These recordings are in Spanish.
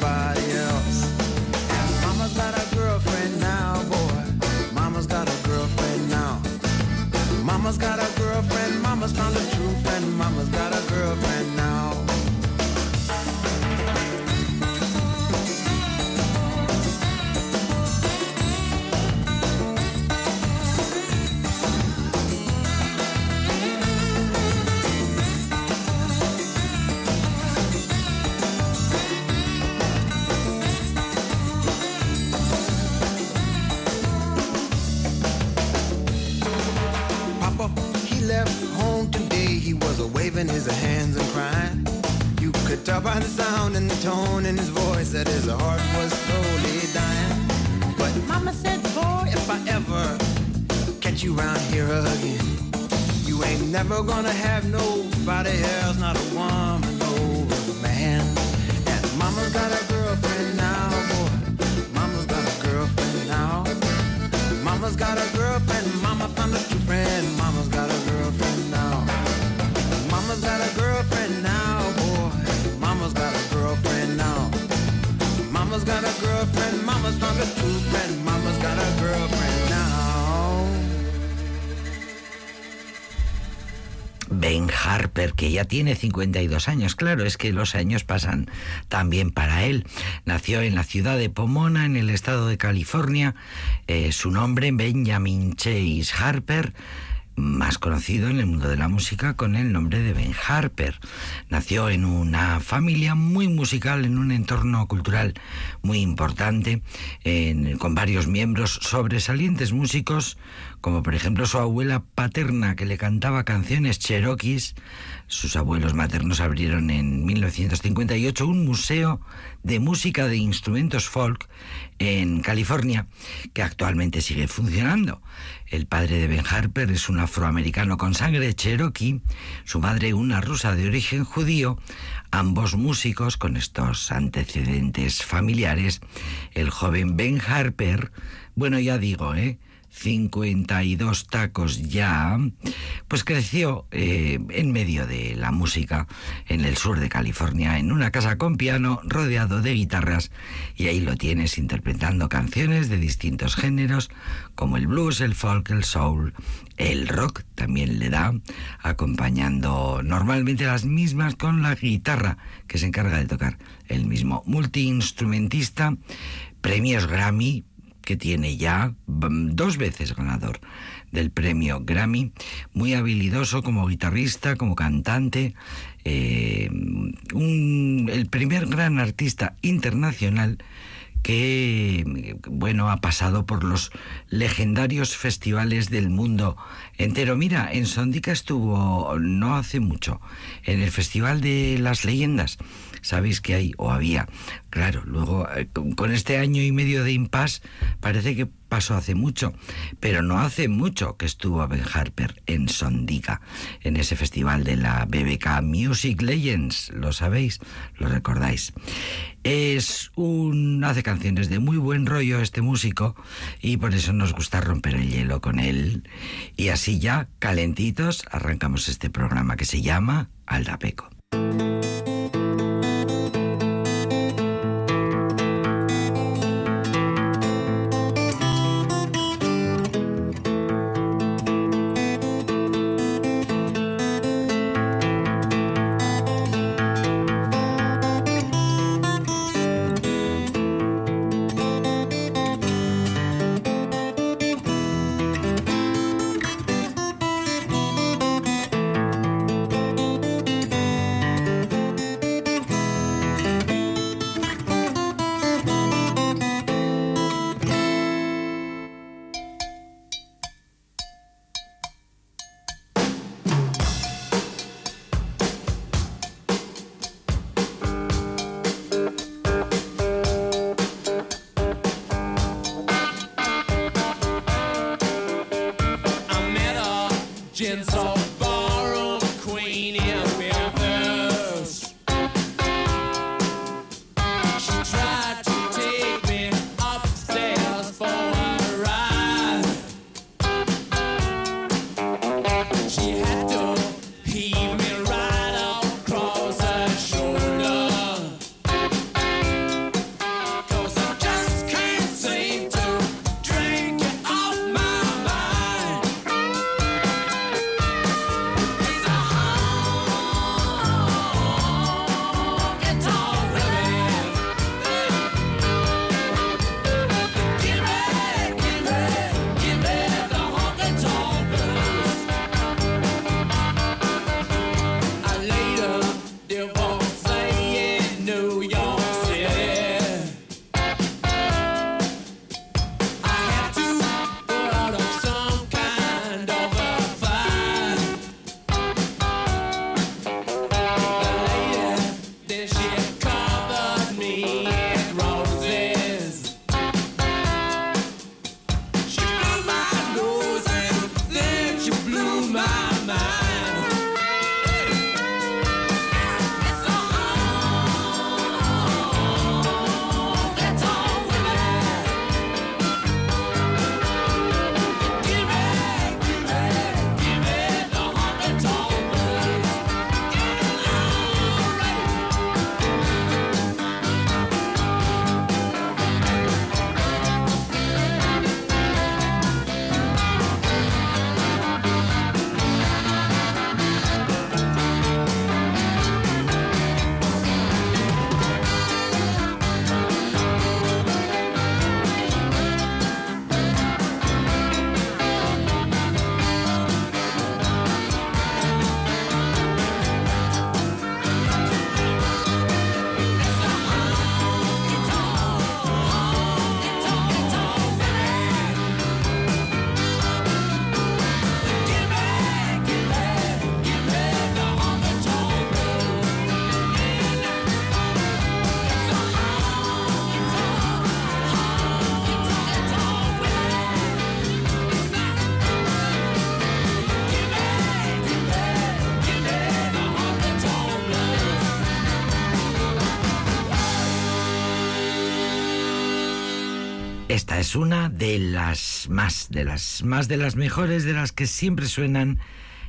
somebody else. Mama's got a girlfriend now, boy. Mama's got a girlfriend now. Mama's got a girlfriend, mama's found a true friend, mama's got a girlfriend now. His hands and crying. You could tell by the sound and the tone in his voice that his heart was slowly dying. But Mama said, boy, if I ever catch you round here again, you ain't never gonna have nobody else, not a woman, no man. And Mama's got a girlfriend now, boy. Mama's got a girlfriend now. Mama's got a girlfriend, mama found a true friend. Mama's got Ben Harper, que ya tiene 52 años. Claro, es que los años pasan también para él. Nació en la ciudad de Pomona, en el estado de California. Eh, su nombre, Benjamin Chase Harper, más conocido en el mundo de la música con el nombre de Ben Harper. Nació en una familia muy musical, en un entorno cultural muy importante, con varios miembros sobresalientes músicos, como por ejemplo su abuela paterna que le cantaba canciones cherokees. Sus abuelos maternos abrieron en 1958 un museo de música de instrumentos folk en California, que actualmente sigue funcionando. El padre de Ben Harper es un afroamericano con sangre cherokee, su madre una rusa de origen judío, ambos músicos con estos antecedentes familiares. El joven Ben Harper, bueno, ya digo, ¿eh? 52 tacos ya, pues creció eh, en medio de la música en el sur de California, en una casa con piano rodeado de guitarras, y ahí lo tienes interpretando canciones de distintos géneros, como el blues, el folk, el soul, el rock también le da, acompañando normalmente las mismas con la guitarra que se encarga de tocar el mismo multiinstrumentista, premios Grammy que tiene ya mm, dos veces ganador del premio Grammy, muy habilidoso como guitarrista, como cantante, eh, un- el primer gran artista internacional que bueno ha pasado por los legendarios festivales del mundo entero. Mira, en Sondica estuvo no hace mucho en el Festival de las Leyendas. Sabéis que hay o había, claro, luego eh, con este año y medio de impasse parece que pasó hace mucho, pero no hace mucho que estuvo Ben Harper en Sondica, en ese festival de la BBK Music Legends, lo sabéis, lo recordáis. Es un hace canciones de muy buen rollo este músico y por eso nos gusta romper el hielo con él y así ya calentitos arrancamos este programa que se llama Aldapeco. Es una de las más, de las más de las mejores, de las que siempre suenan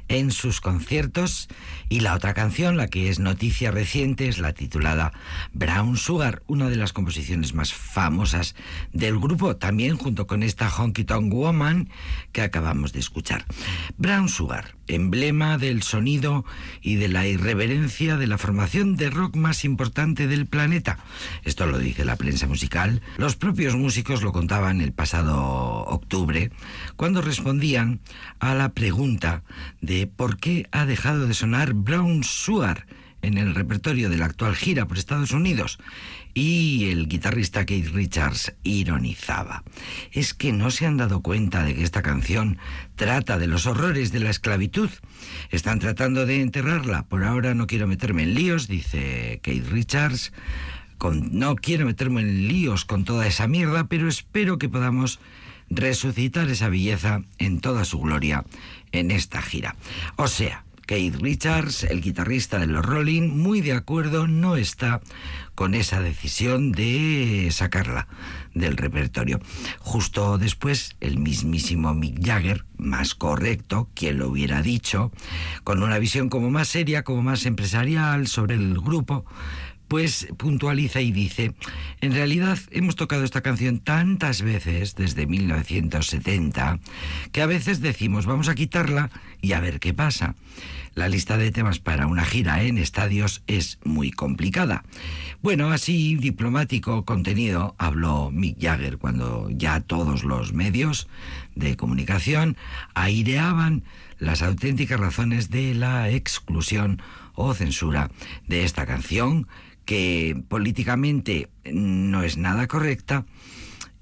en sus conciertos y la otra canción, la que es noticia reciente, es la titulada Brown Sugar, una de las composiciones más famosas del grupo, también junto con esta Honky Tonk Woman que acabamos de escuchar. Brown Sugar, emblema del sonido y de la irreverencia de la formación de rock más importante del planeta. Esto lo dice la prensa musical. Los propios músicos lo contaban el pasado octubre, cuando respondían a la pregunta de por qué ha dejado de sonar Brown Sugar en el repertorio de la actual gira por Estados Unidos. Y el guitarrista Keith Richards ironizaba. Es que no se han dado cuenta de que esta canción trata de los horrores de la esclavitud. Están tratando de enterrarla. Por ahora no quiero meterme en líos, dice Keith Richards. No quiero meterme en líos con toda esa mierda, pero espero que podamos resucitar esa belleza en toda su gloria en esta gira. O sea, Keith Richards, el guitarrista de los Rolling, muy de acuerdo no está con esa decisión de sacarla del repertorio. Justo después, el mismísimo Mick Jagger, más correcto, quien lo hubiera dicho, con una visión como más seria, como más empresarial sobre el grupo, pues puntualiza y dice, en realidad hemos tocado esta canción tantas veces desde 1970 que a veces decimos vamos a quitarla y a ver qué pasa. La lista de temas para una gira en estadios es muy complicada. Bueno, así diplomático contenido habló Mick Jagger cuando ya todos los medios de comunicación aireaban las auténticas razones de la exclusión o censura de esta canción que políticamente no es nada correcta,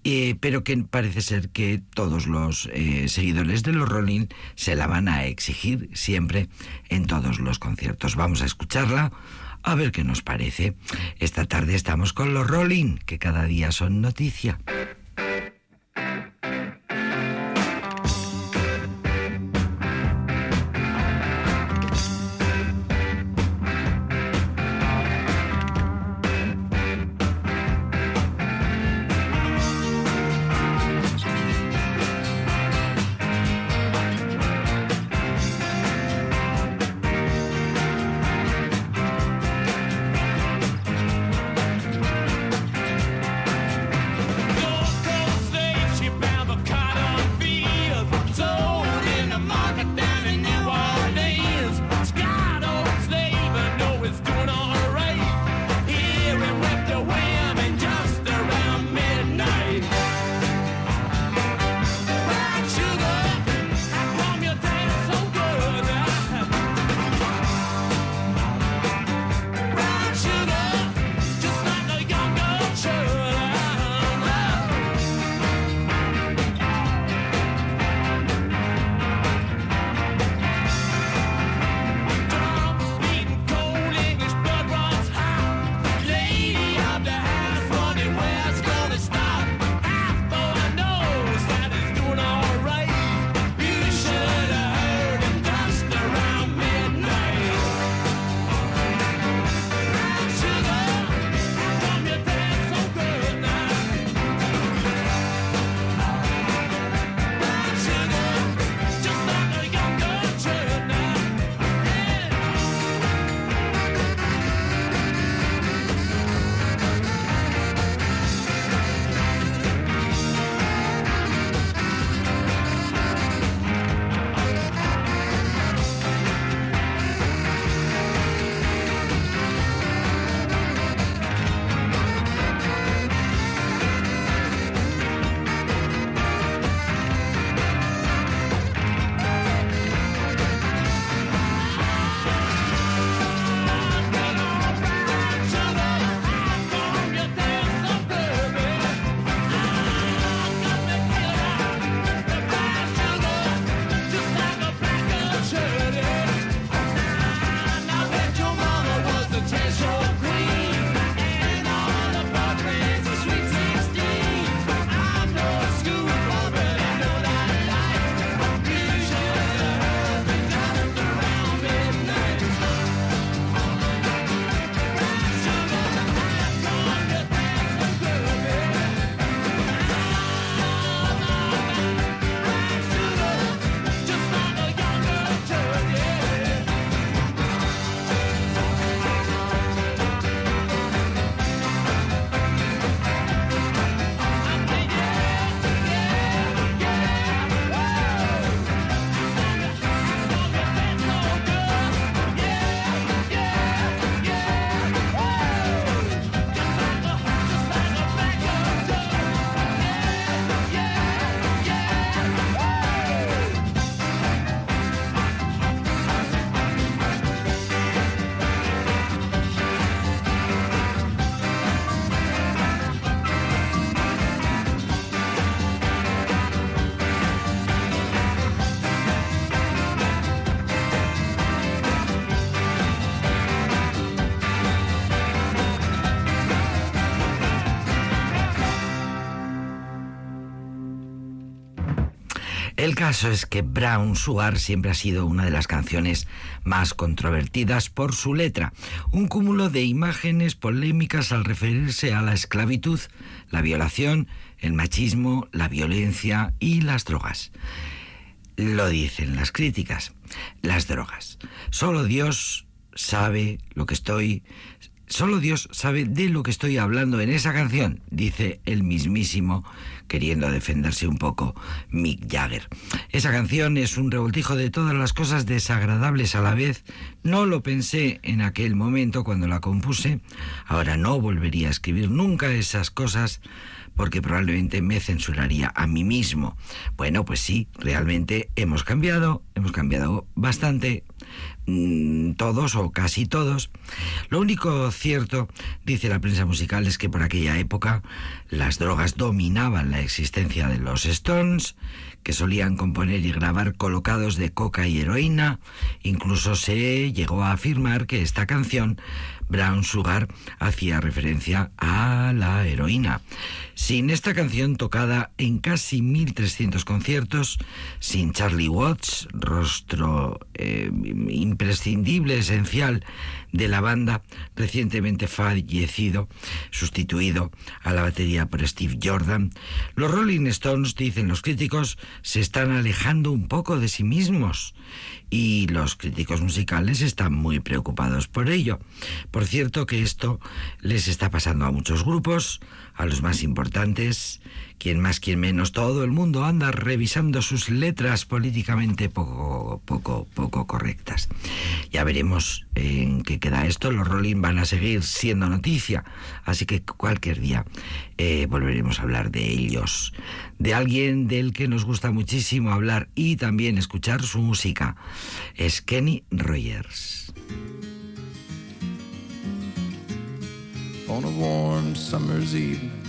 eh, pero que parece ser que todos los eh, seguidores de los Rolling se la van a exigir siempre en todos los conciertos. Vamos a escucharla, a ver qué nos parece. Esta tarde estamos con los Rolling, que cada día son noticia. Caso es que Brown Sugar siempre ha sido una de las canciones más controvertidas por su letra, un cúmulo de imágenes polémicas al referirse a la esclavitud, la violación, el machismo, la violencia y las drogas. Lo dicen las críticas, las drogas. Solo Dios sabe lo que estoy Solo Dios sabe de lo que estoy hablando en esa canción, dice el mismísimo, queriendo defenderse un poco, Mick Jagger. Esa canción es un revoltijo de todas las cosas desagradables a la vez. No lo pensé en aquel momento cuando la compuse. Ahora no volvería a escribir nunca esas cosas porque probablemente me censuraría a mí mismo. Bueno, pues sí, realmente hemos cambiado, hemos cambiado bastante, todos o casi todos. Lo único cierto, dice la prensa musical, es que por aquella época las drogas dominaban la existencia de los Stones, que solían componer y grabar colocados de coca y heroína. Incluso se llegó a afirmar que esta canción Brown Sugar hacía referencia a la heroína. Sin esta canción tocada en casi 1.300 conciertos, sin Charlie Watts, rostro eh, imprescindible, esencial de la banda, recientemente fallecido, sustituido a la batería por Steve Jordan, los Rolling Stones, dicen los críticos, se están alejando un poco de sí mismos y los críticos musicales están muy preocupados por ello. Por cierto que esto les está pasando a muchos grupos, a los más importantes, quien más, quien menos, todo el mundo anda revisando sus letras políticamente poco, poco, poco correctas. Ya veremos en qué queda esto. Los Rolling van a seguir siendo noticia, así que cualquier día eh, volveremos a hablar de ellos. De alguien del que nos gusta muchísimo hablar y también escuchar su música. Es Kenny Rogers. On a warm summer's evening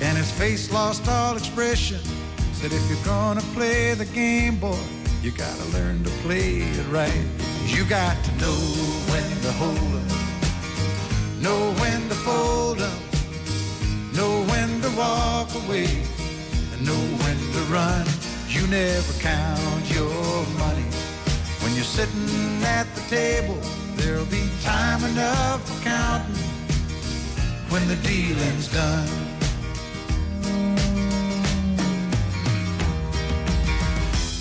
and his face lost all expression. Said, if you're gonna play the game, boy, you gotta learn to play it right. You got to know when to hold up, know when to fold up, know when to walk away, and know when to run. You never count your money. When you're sitting at the table, there'll be time enough for counting when the dealing's done.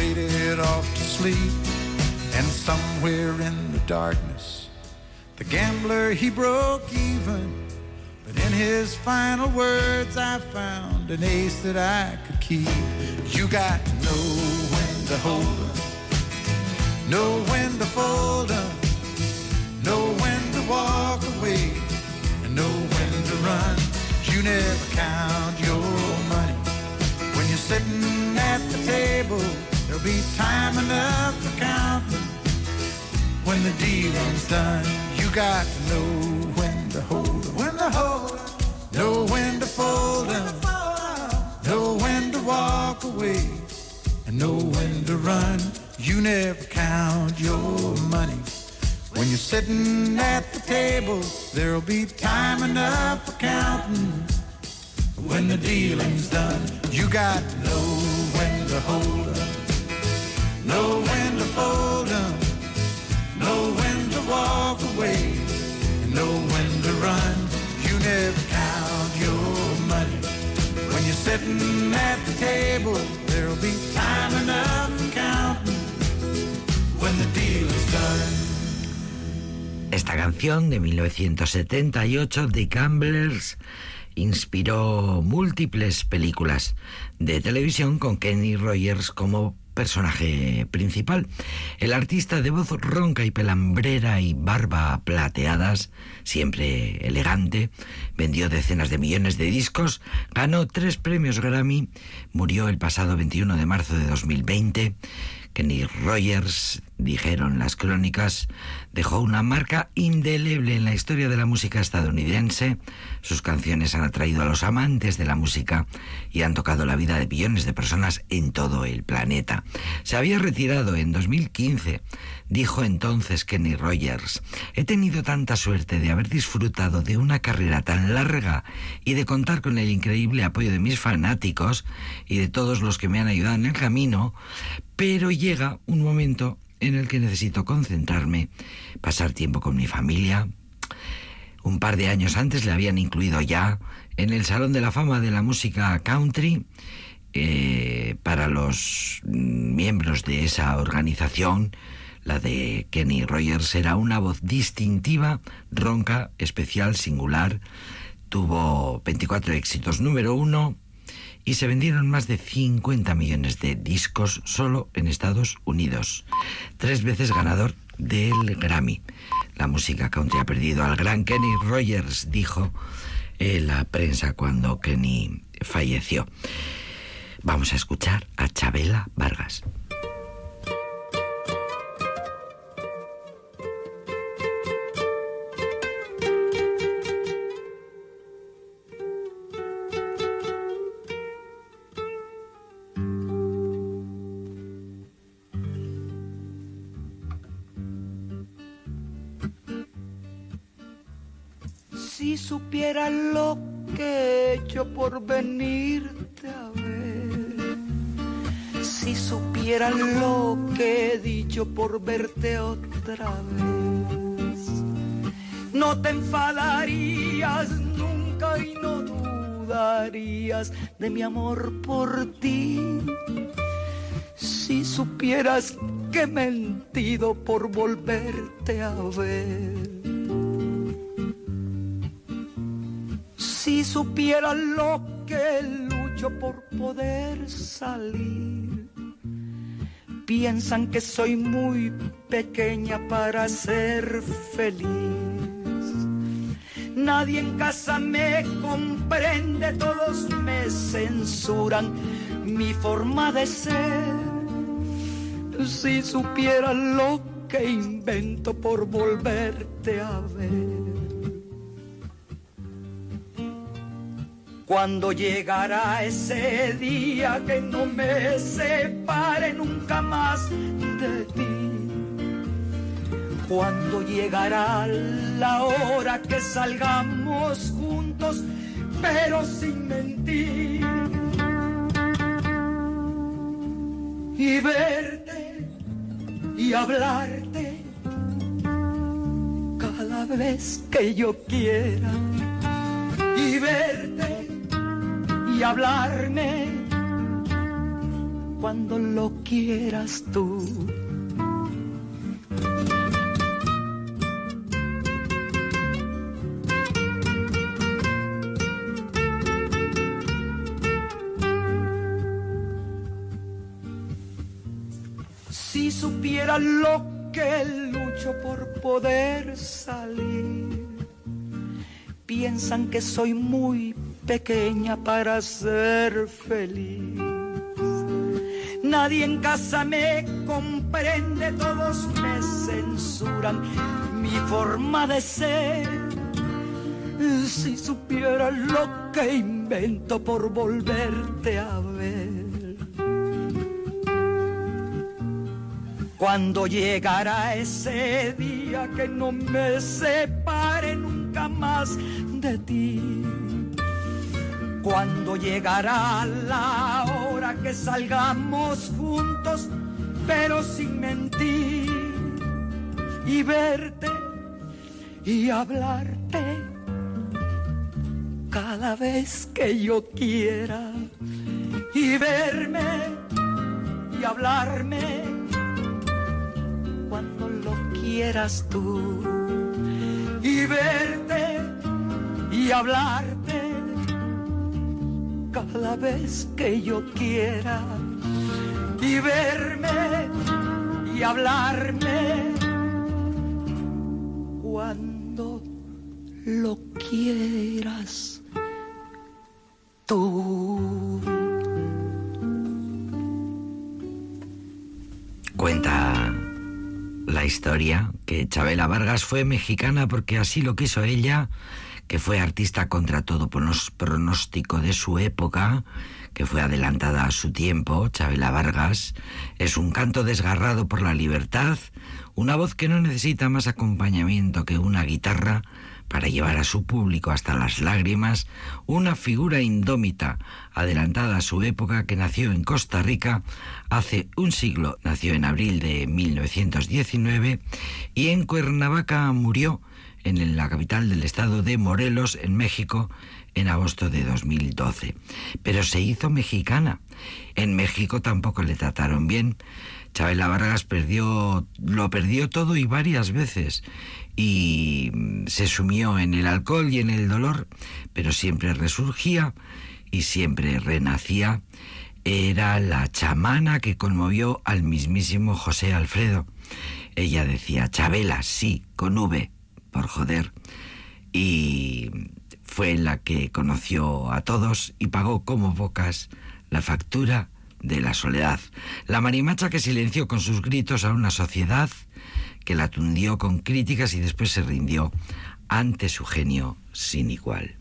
faded off to sleep. And somewhere in the darkness, the gambler he broke even. But in his final words, I found an ace that I could keep. You got to know when to hold up, know when to fold up, know when to walk away, and know when to run. You never count your money when you're sitting at the table. There'll be time enough for counting when the dealing's done. You got to know when to hold 'em, when to hold 'em, know when to fold 'em, know when to walk away, and know when to run. You never count your money When you're sitting at the table, there'll be time enough for counting. When the dealing's done, you got to know when to hold up, know when to fold up, know when to walk away, and know when to run. You never count your money. When you're sitting at the table, there'll be time enough for counting. When the deal is done. Esta canción de 1978 de Gamblers inspiró múltiples películas de televisión con Kenny Rogers como personaje principal. El artista de voz ronca y pelambrera y barba plateadas, siempre elegante, vendió decenas de millones de discos, ganó tres premios Grammy, murió el pasado 21 de marzo de 2020. Kenny Rogers, dijeron las crónicas, dejó una marca indeleble en la historia de la música estadounidense. Sus canciones han atraído a los amantes de la música y han tocado la vida de millones de personas en todo el planeta. Se había retirado en 2015, dijo entonces Kenny Rogers. He tenido tanta suerte de haber disfrutado de una carrera tan larga y de contar con el increíble apoyo de mis fanáticos y de todos los que me han ayudado en el camino, pero llega un momento en el que necesito concentrarme, pasar tiempo con mi familia. Un par de años antes le habían incluido ya en el Salón de la Fama de la Música Country. Eh, para los miembros de esa organización, la de Kenny Rogers era una voz distintiva, ronca, especial, singular. Tuvo 24 éxitos número uno, y se vendieron más de 50 millones de discos solo en Estados Unidos. Tres veces ganador del Grammy. La música country ha perdido al gran Kenny Rogers, dijo en la prensa cuando Kenny falleció. Vamos a escuchar a Chabela Vargas. Por verte otra vez, no te enfadarías nunca y no dudarías de mi amor por ti. Si supieras que he mentido por volverte a ver. Si supiera lo que lucho por poder salir, piensan que soy muy pequeña para ser feliz. Nadie en casa me comprende, todos me censuran mi forma de ser. Si supiera lo que invento por volverte a ver. Cuando llegará ese día que no me separe nunca más de ti. Cuando llegará la hora que salgamos juntos, pero sin mentir. Y verte y hablarte cada vez que yo quiera. Y verte y hablarme cuando lo quieras tú. Si supiera lo que lucho por poder salir, piensan que soy muy pequeña para ser feliz. Nadie en casa me comprende, todos me censuran mi forma de ser. Si supiera lo que invento por volverte a ver. Cuando llegará ese día que no me separe nunca más de ti. Cuando llegará la hora que salgamos juntos, pero sin mentir, y verte y hablarte cada vez que yo quiera, y verme y hablarme cuando lo quieras tú, y verte y hablarte cada vez que yo quiera y verme y hablarme cuando lo quieras tú. Cuenta la historia que Chabela Vargas fue mexicana porque así lo quiso ella que fue artista contra todo pronóstico de su época, que fue adelantada a su tiempo, Chabela Vargas, es un canto desgarrado por la libertad, una voz que no necesita más acompañamiento que una guitarra para llevar a su público hasta las lágrimas, una figura indómita, adelantada a su época, que nació en Costa Rica hace un siglo, nació en abril de 1919 y en Cuernavaca murió en la capital del estado de Morelos, en México, en agosto de 2012. Pero se hizo mexicana. En México tampoco le trataron bien. Chabela Vargas perdió, lo perdió todo y varias veces y se sumió en el alcohol y en el dolor, pero siempre resurgía y siempre renacía. Era la chamana que conmovió al mismísimo José Alfredo. Ella decía, Chabela, sí, con V, por joder. Y fue la que conoció a todos y pagó como pocas la factura de la soledad. La marimacha que silenció con sus gritos a una sociedad que la tundió con críticas y después se rindió ante su genio sin igual.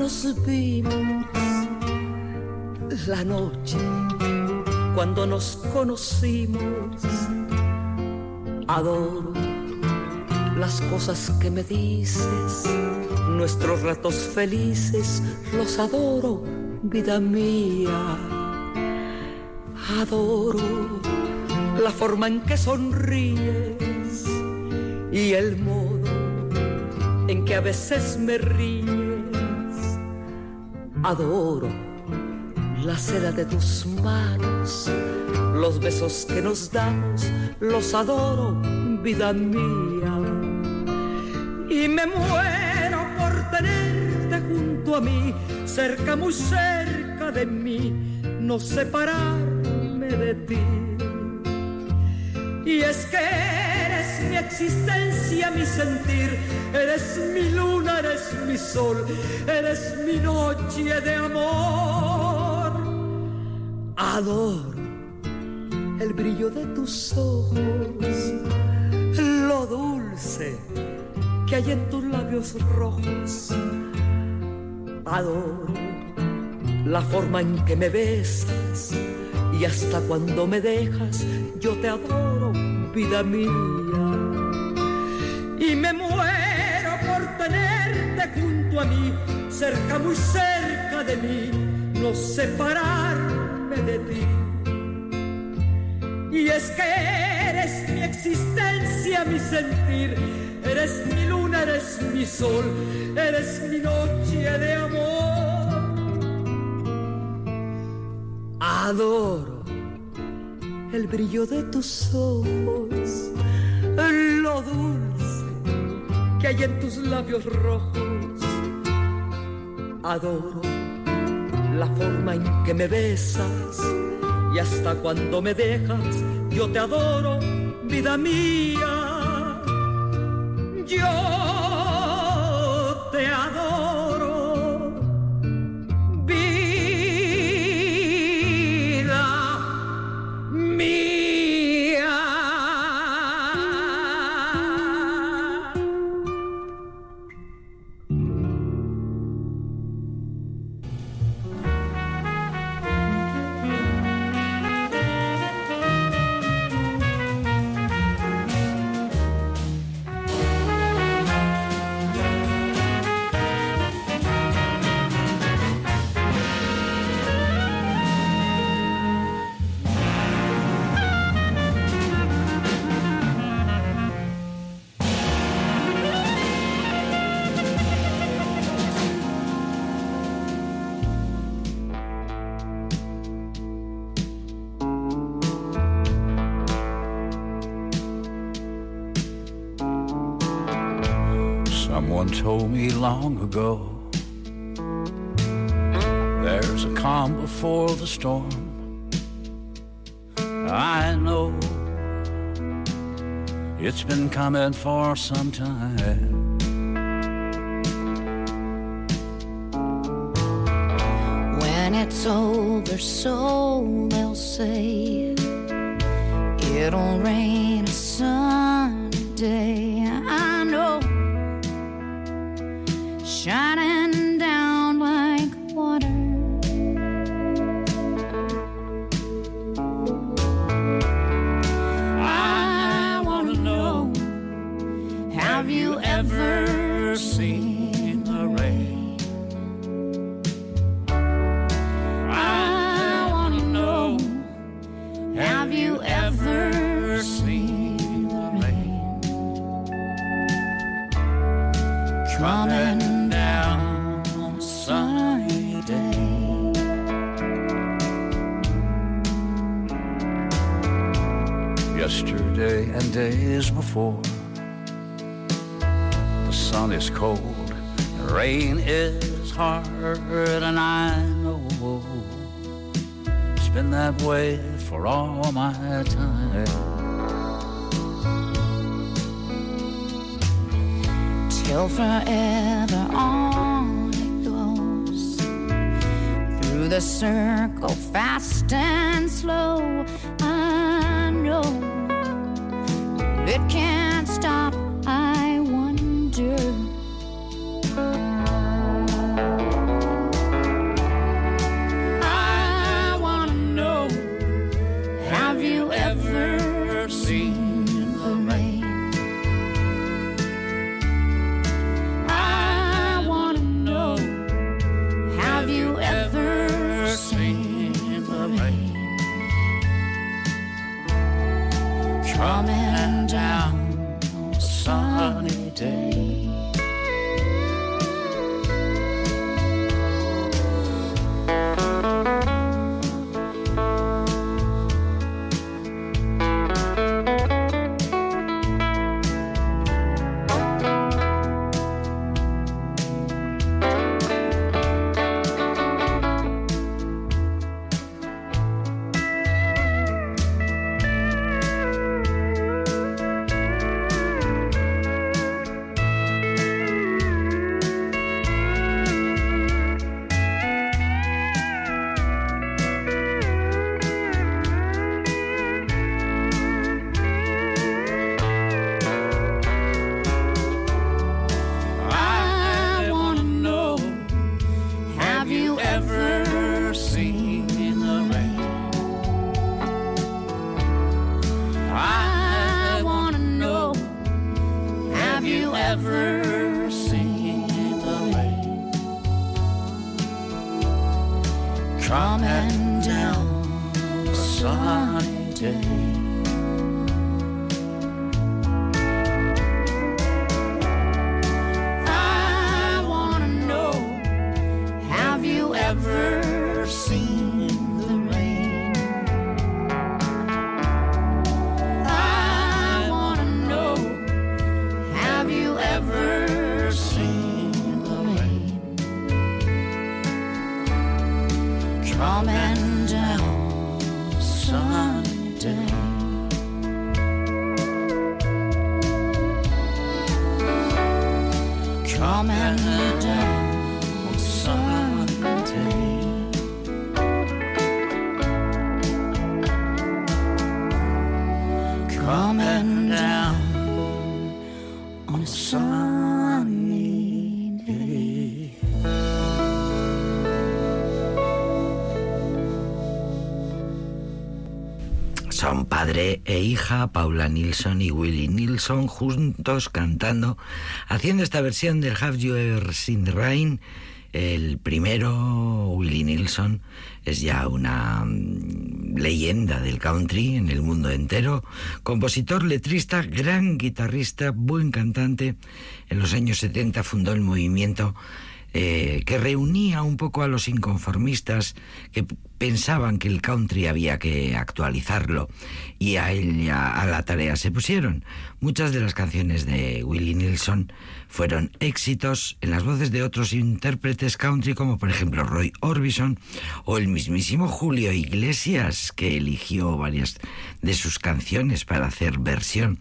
Nos vimos, la noche cuando nos conocimos. Adoro las cosas que me dices, nuestros ratos felices, los adoro, vida mía. Adoro la forma en que sonríes y el modo en que a veces me ríes. Adoro la seda de tus manos, los besos que nos damos, los adoro, vida mía. Y me muero por tenerte junto a mí, cerca, muy cerca de mí, no separarme de ti. Y es que mi existencia, mi sentir, eres mi luna, eres mi sol, eres mi noche de amor. Adoro el brillo de tus ojos, lo dulce que hay en tus labios rojos. Adoro la forma en que me besas y hasta cuando me dejas yo te adoro, vida mía y me muero por tenerte junto a mí, cerca, muy cerca de mí, no separarme de ti. Y es que eres mi existencia, mi sentir, eres mi luna, eres mi sol, eres mi noche de amor. Adoro el brillo de tus ojos, lo dulce que hay en tus labios rojos. Adoro la forma en que me besas y hasta cuando me dejas yo te adoro, vida mía. Yo Someone told me long ago there's a calm before the storm. I know it's been coming for some time. When it's over, so they'll say it'll rain a sunny day. For all my time. till forever on it goes through the circle fast and slow i know it can't stop Have you ever seen the rain? Coming down a sunny Paula Nilsson y Willie Nilsson, juntos cantando, haciendo esta versión del Have You Ever Seen the Rain. El primero, Willie Nilsson, es ya una mm, leyenda del country en el mundo entero. Compositor, letrista, gran guitarrista, buen cantante. En los años 70 fundó el movimiento eh, que reunía un poco a los inconformistas que pensaban que el country había que actualizarlo y a ella a la tarea se pusieron. Muchas de las canciones de Willie Nelson fueron éxitos en las voces de otros intérpretes country como por ejemplo Roy Orbison o el mismísimo Julio Iglesias que eligió varias de sus canciones para hacer versión.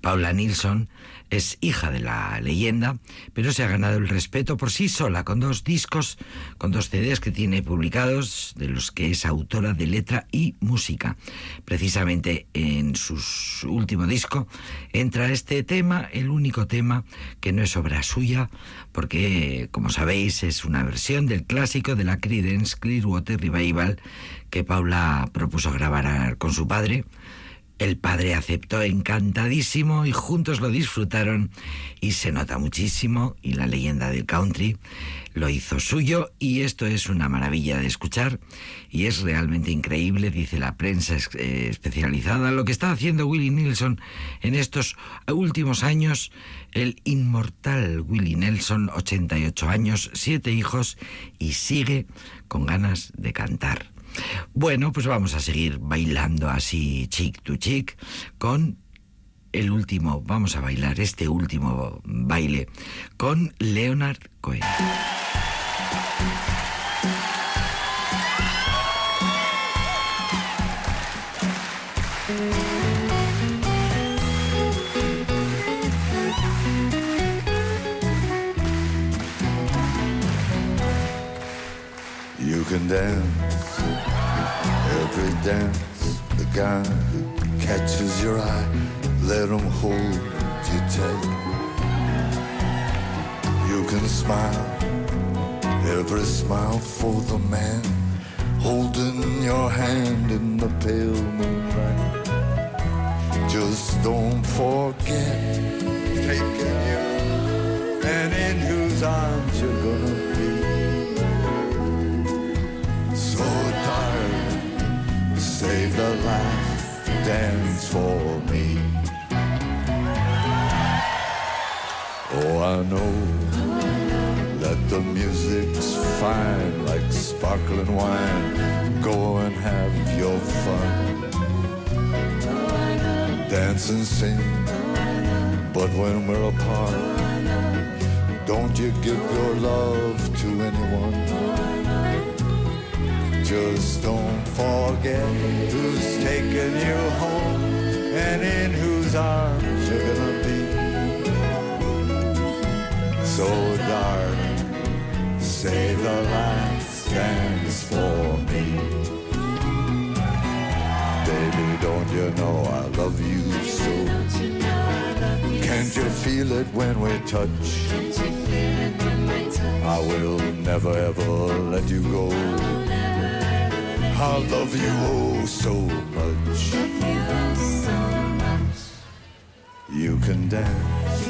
Paula Nilsson es hija de la leyenda, pero se ha ganado el respeto por sí sola, con dos discos, con dos CDs que tiene publicados, de los que es autora de letra y música. Precisamente en su último disco entra este tema, el único tema que no es obra suya, porque, como sabéis, es una versión del clásico de la Creedence Clearwater Revival que Paula propuso grabar con su padre. El padre aceptó encantadísimo y juntos lo disfrutaron y se nota muchísimo y la leyenda del country lo hizo suyo y esto es una maravilla de escuchar y es realmente increíble, dice la prensa eh, especializada, lo que está haciendo Willie Nelson en estos últimos años. El inmortal Willie Nelson, 88 años, siete hijos y sigue con ganas de cantar. Bueno, pues vamos a seguir bailando así chic to chic con el último, vamos a bailar este último baile con Leonard Cohen. Can dance every dance. The guy who catches your eye, let him hold you tight. You can smile every smile for the man holding your hand in the pale moonlight. Just don't forget taking you and in whose arms you're gonna save the last dance for me. Oh, I know that the music's fine like sparkling wine. Go and have your fun. Dance and sing, but when we're apart, don't you give your love to anyone. Just don't forget who's taking you home and in whose arms you're gonna be. So, darling, say the last dance for me. Baby, don't you know I love you so? Can't you feel it when we touch? I will never ever let you go. I love you oh so much. You can dance,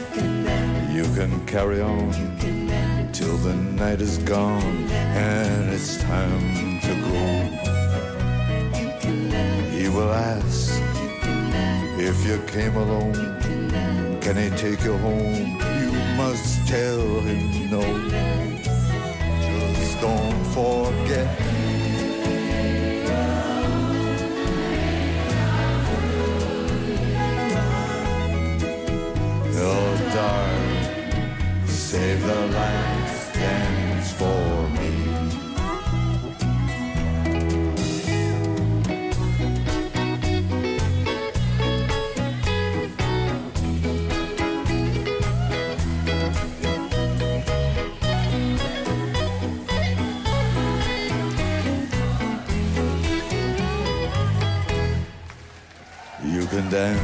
you can carry on till the night is gone and it's time to go. He will ask if you came alone. Can he take you home? You must tell him no. Just don't forget. Darling, save the last dance for me. You can dance,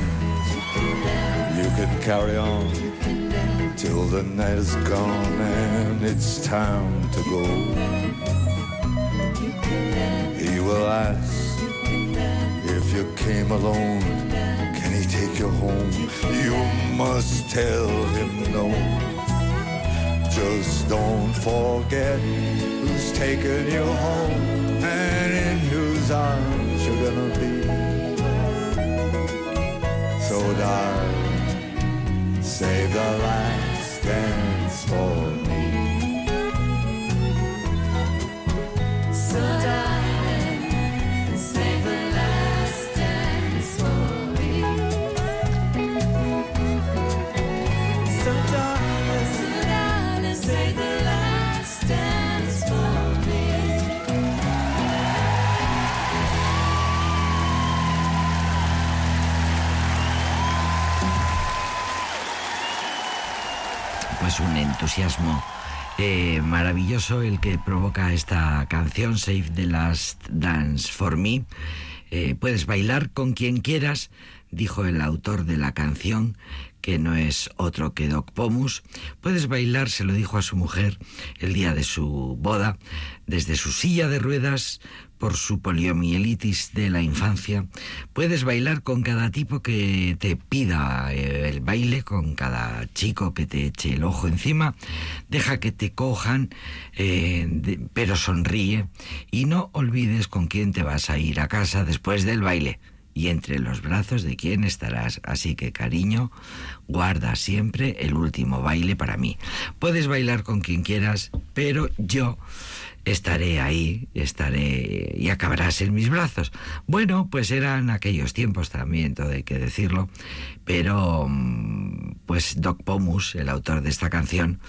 you can carry on the night is gone and it's time to go. He will ask if you came alone, can he take you home? You must tell him no. Just don't forget who's taking you home and in whose arms you're gonna be. So darling, save the last dance for me. Entusiasmo eh, maravilloso el que provoca esta canción, Save the Last Dance for Me. Eh, puedes bailar con quien quieras, dijo el autor de la canción, que no es otro que Doc Pomus. Puedes bailar, se lo dijo a su mujer el día de su boda, desde su silla de ruedas por su poliomielitis de la infancia. Puedes bailar con cada tipo que te pida eh, el baile, con cada chico que te eche el ojo encima. Deja que te cojan, eh, pero sonríe y no olvides con quién te vas a ir a casa después del baile y entre los brazos de quién estarás. Así que, cariño, guarda siempre el último baile para mí. Puedes bailar con quien quieras, pero yo estaré ahí, estaré y acabarás en mis brazos. Bueno, pues eran aquellos tiempos también, todo hay que decirlo, pero mm, pues Doc Pomus, el autor de esta canción,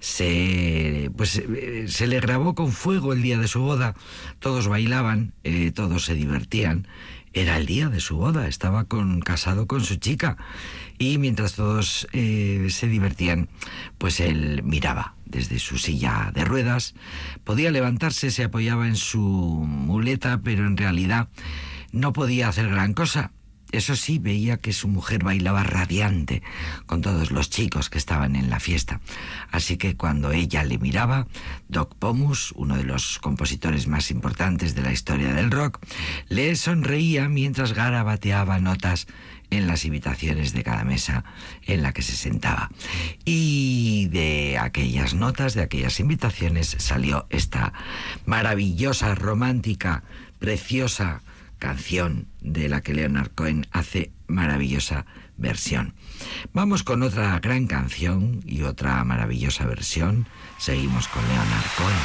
se pues eh, se le grabó con fuego el día de su boda. Todos bailaban, eh, todos se divertían. Era el día de su boda, estaba casado con su chica. Y mientras todos eh, se divertían, pues él miraba desde su silla de ruedas. Podía levantarse, se apoyaba en su muleta, pero en realidad no podía hacer gran cosa. Eso sí, veía que su mujer bailaba radiante con todos los chicos que estaban en la fiesta. Así que cuando ella le miraba, Doc Pomus, uno de los compositores más importantes de la historia del rock, le sonreía mientras garabateaba notas en las invitaciones de cada mesa en la que se sentaba. Y de aquellas notas, de aquellas invitaciones, salió esta maravillosa, romántica, preciosa canción de la que Leonard Cohen hace maravillosa versión. Vamos con otra gran canción y otra maravillosa versión. Seguimos con Leonard Cohen.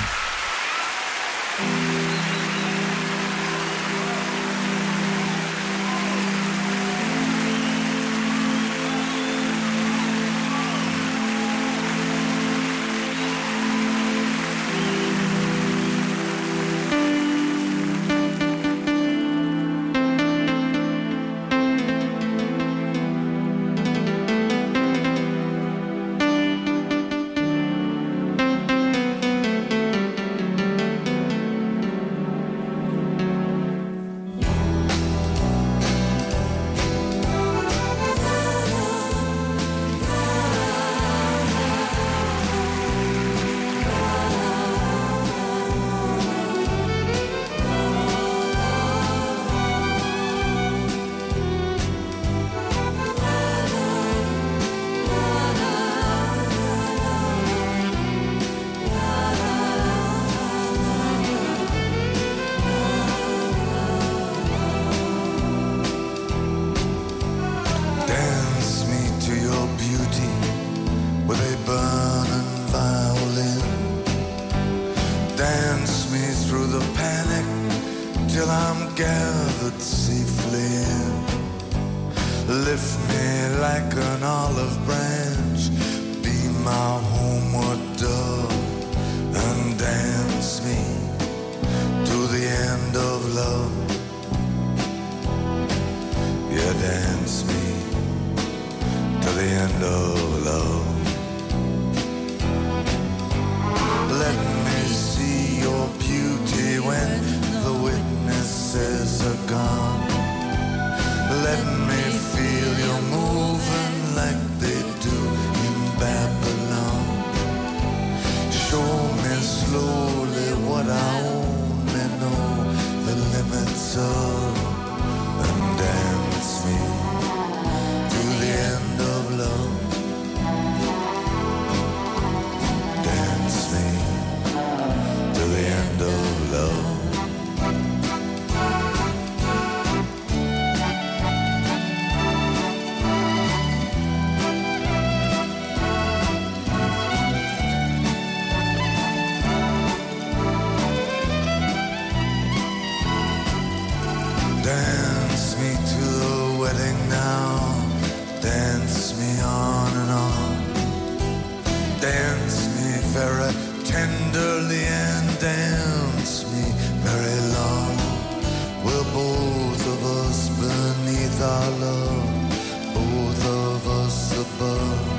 our love, both of us above,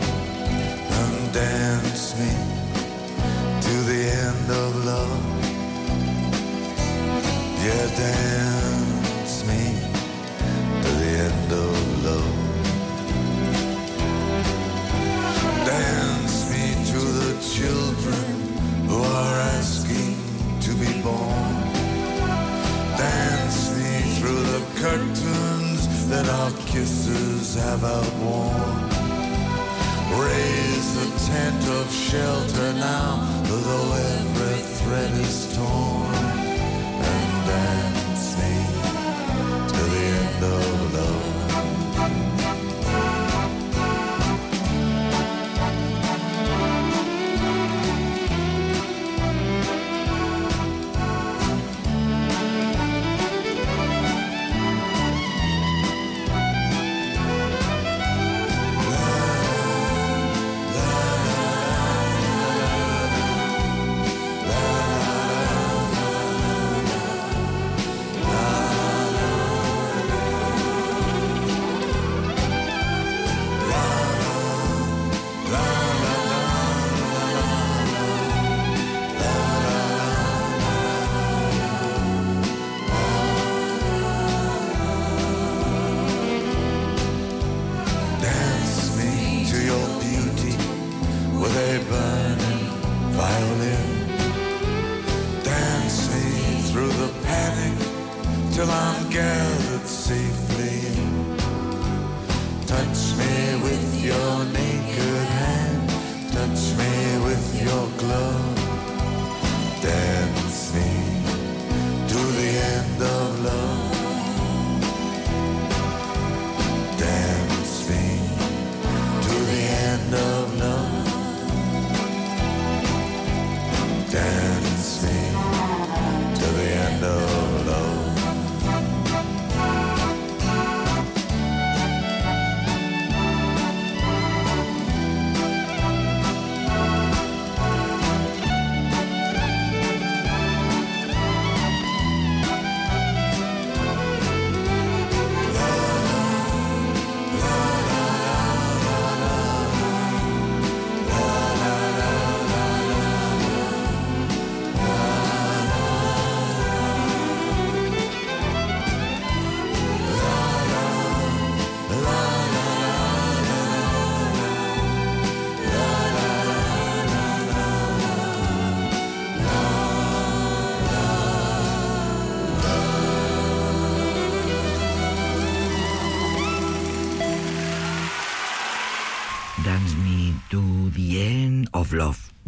and dance me to the end of love. Yeah, dance. Kisses have outworn. Raise the tent of shelter now, though every thread is torn. And dance me to the end of love. Till I'm gathered safely. Touch me with your naked hand, touch me with your glove. Dance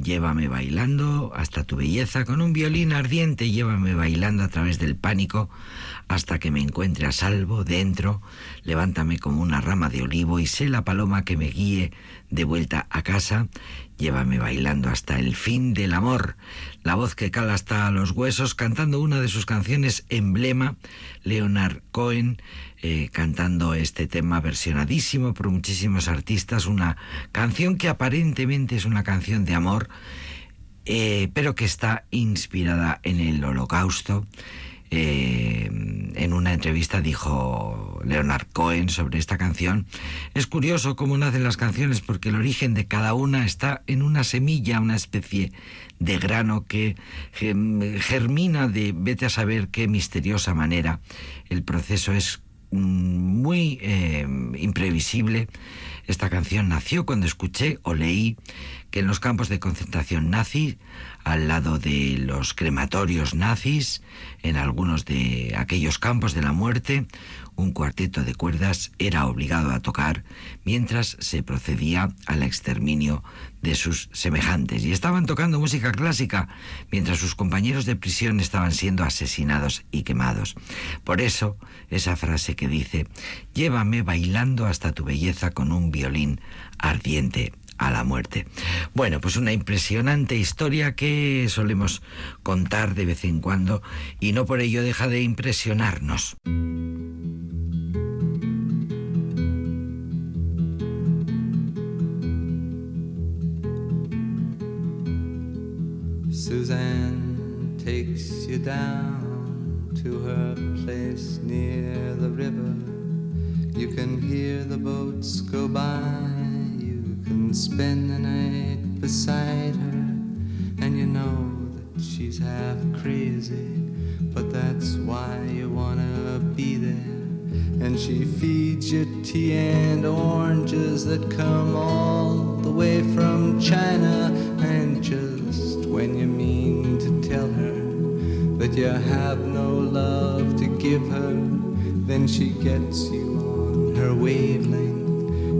Llévame bailando hasta tu belleza con un violín ardiente. Llévame bailando a través del pánico hasta que me encuentre a salvo dentro. Levántame como una rama de olivo y sé la paloma que me guíe de vuelta a casa. Llévame bailando hasta el fin del amor. La voz que cala hasta los huesos cantando una de sus canciones emblema, Leonard Cohen, eh, cantando este tema versionadísimo por muchísimos artistas, una canción que aparentemente es una canción de amor, eh, pero que está inspirada en el holocausto. Eh, en una entrevista dijo Leonard Cohen sobre esta canción. Es curioso cómo nacen las canciones porque el origen de cada una está en una semilla, una especie de grano que germina de vete a saber qué misteriosa manera. El proceso es muy eh, imprevisible. Esta canción nació cuando escuché o leí que en los campos de concentración nazi, al lado de los crematorios nazis, en algunos de aquellos campos de la muerte, un cuarteto de cuerdas era obligado a tocar mientras se procedía al exterminio de sus semejantes. Y estaban tocando música clásica mientras sus compañeros de prisión estaban siendo asesinados y quemados. Por eso, esa frase que dice, llévame bailando hasta tu belleza con un violín ardiente a la muerte. Bueno, pues una impresionante historia que solemos contar de vez en cuando y no por ello deja de impresionarnos. Suzanne takes you down to her place near the river. You can hear the boats go by. Can spend the night beside her, and you know that she's half crazy, but that's why you wanna be there. And she feeds you tea and oranges that come all the way from China. And just when you mean to tell her that you have no love to give her, then she gets you on her wavelength.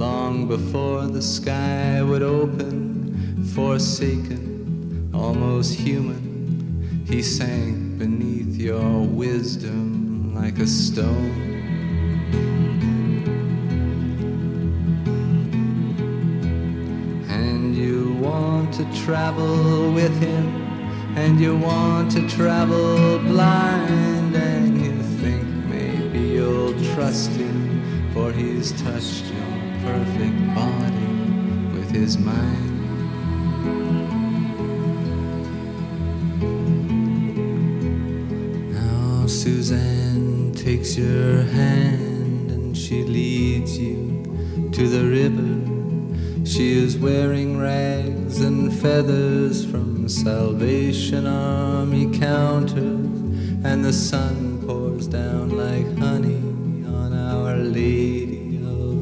long before the sky would open, forsaken, almost human. He sank beneath your wisdom like a stone. And you want to travel with him, and you want to travel blind, and you think maybe you'll trust him, for he's touched perfect body with his mind. Now Suzanne takes your hand and she leads you to the river. She is wearing rags and feathers from Salvation Army counters, and the sun pours down like honey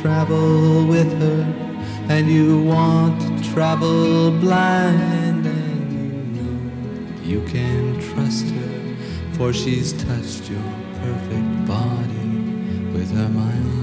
Travel with her, and you want to travel blind, and you know you can trust her, for she's touched your perfect body with her mind.